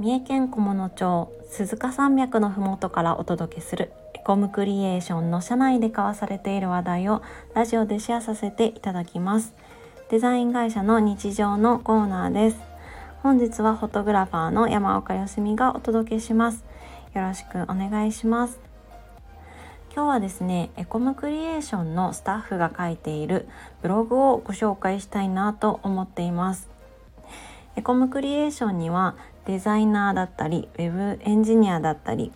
三重県菰野町鈴鹿山脈のふもとからお届けするエコムクリエーションの社内で交わされている話題をラジオでシェアさせていただきます。デザイン会社の日常のコーナーです。本日はフォトグラファーの山岡よしみがお届けします。よろしくお願いします。今日はですねエコムクリエーションのスタッフが書いているブログをご紹介したいなと思っています。エコムクリエーションにはデザイナーだったりウェブエンジニアだったり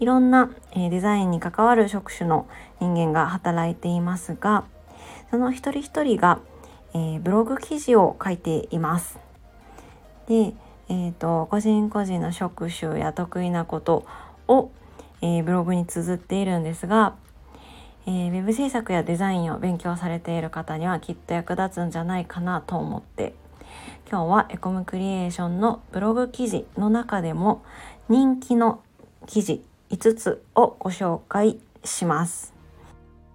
いろんな、えデザインに関わる職種の人間が働いていますがその一人一人が、え、ブログ記事を書いています。で、えーと、個人個人の職種や得意なことを、えー、ブログに綴っているんですが、えー、ウェブ制作やデザインを勉強されている方にはきっと役立つんじゃないかなと思って今日はエコムクリエーションのブログ記事の中でも人気の記事5つをご紹介します。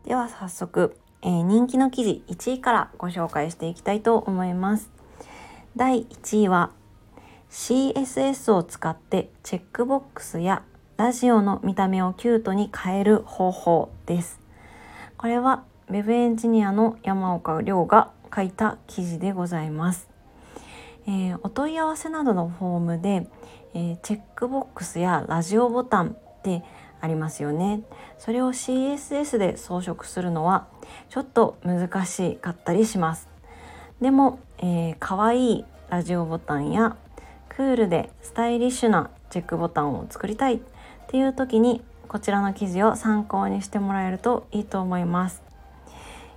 では早速、えー、人気の記事1位からご紹介していきたいと思います。第1位は CSS を使ってチェックボックスやラジオの見た目をキュートに変える方法です。これは Web エンジニアの山岡亮が書いた記事でございます。えー、お問い合わせなどのフォームで、えー、チェックボックスやラジオボタンってありますよね。それを CSS で装飾するのはちょっと難しかったりします。でも、えー、かわいいラジオボタンやクールでスタイリッシュなチェックボタンを作りたいっていう時にこちらの記事を参考にしてもらえるといいと思います。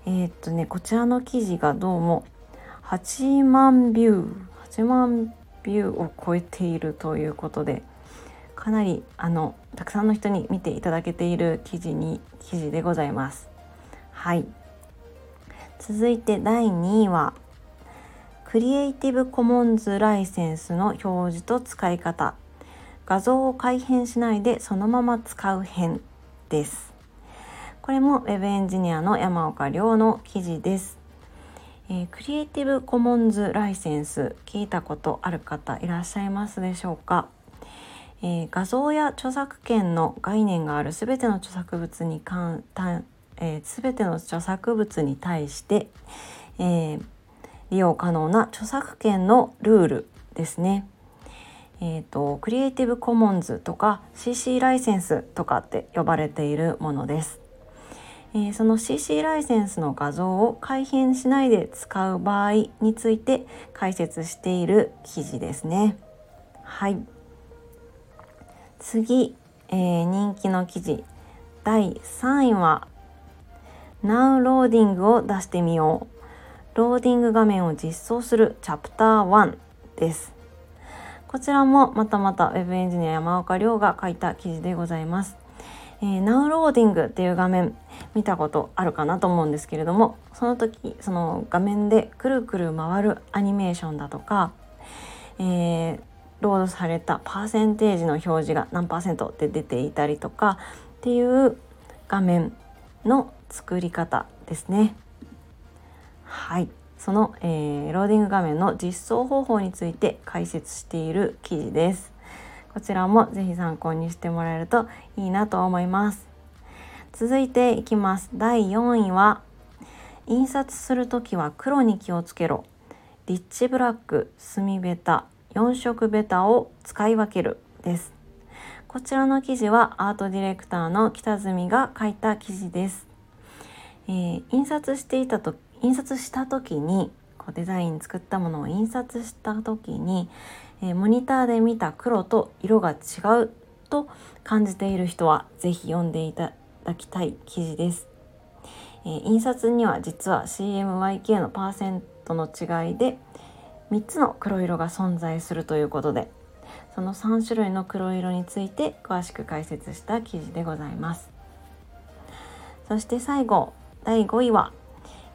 えー、っとねこちらの記事がどうも8万ビュー。8万ビューを超えているということでかなりあのたくさんの人に見ていただけている記事に記事でございます。はい。続いて第2位はクリエイティブコモンズライセンスの表示と使い方。画像を改変しないでそのまま使う編です。これも Web エンジニアの山岡亮の記事です。えー、クリエイティブコモンズライセンス聞いたことある方いらっしゃいますでしょうか、えー、画像や著作権の概念がある全ての著作物に関えー、全ての著作物に対して、えー、利用可能な著作権のルールですね。えーとクリエイティブコモンズとか CC ライセンスとかって呼ばれているものです。えー、その CC ライセンスの画像を改変しないで使う場合について解説している記事ですね。はい。次、えー、人気の記事。第3位は Now ローディングを出してみよう。ローディング画面を実装するチャプター1です。こちらもまたまた Web エンジニア山岡亮が書いた記事でございます。えー、 Now Loading っていう画面見たことあるかなと思うんですけれどもその時その画面でくるくる回るアニメーションだとか、えー、ロードされたパーセンテージの表示が何パーセントって出ていたりとかっていう画面の作り方ですね。はいその、えー、ローディング画面の実装方法について解説している記事です。こちらもぜひ参考にしてもらえるといいなと思います。続いていきます。第4位は印刷する時は黒に気をつけろ。リッチブラック墨ベタ4色ベタを使い分けるです。こちらの記事はアートディレクターの北住が書いた記事です、えー、印刷していたと印刷した時にこうデザイン作ったものを印刷した時にえモニターで見た黒と色が違うと感じている人は是非読んでいただきたい記事です。え、印刷には実は CMYK のパーセントの違いで3つの黒色が存在するということでその3種類の黒色について詳しく解説した記事でございますそして最後第5位は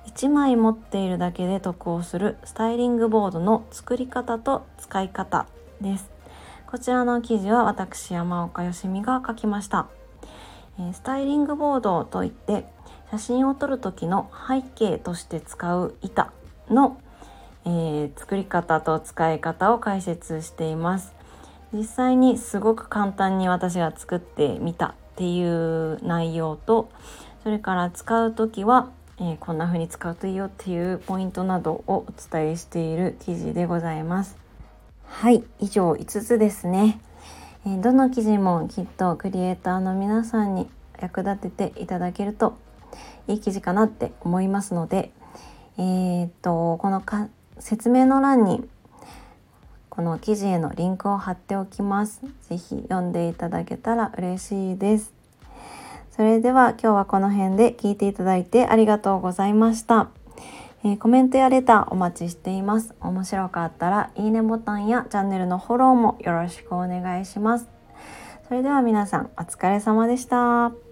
1枚持っているだけで得をするスタイリングボードの作り方と使い方です。こちらの記事は私山岡よしみが書きました。スタイリングボードといって写真を撮る時の背景として使う板の、えー、作り方と使い方を解説しています。実際にすごく簡単に私が作ってみたっていう内容とそれから使う時は、え、こんな風に使うといいよっていうポイントなどをお伝えしている記事でございます。はい以上5つですね、え、どの記事もきっとクリエイターの皆さんに役立てていただけるといい記事かなって思いますのでえー、っとこのか説明の欄にこの記事へのリンクを貼っておきます。ぜひ読んでいただけたら嬉しいです。それでは今日はこの辺で聞いていただいてありがとうございました。えー、コメントやレターお待ちしています。面白かったらいいねボタンやチャンネルのフォローもよろしくお願いします。それでは皆さんお疲れ様でした。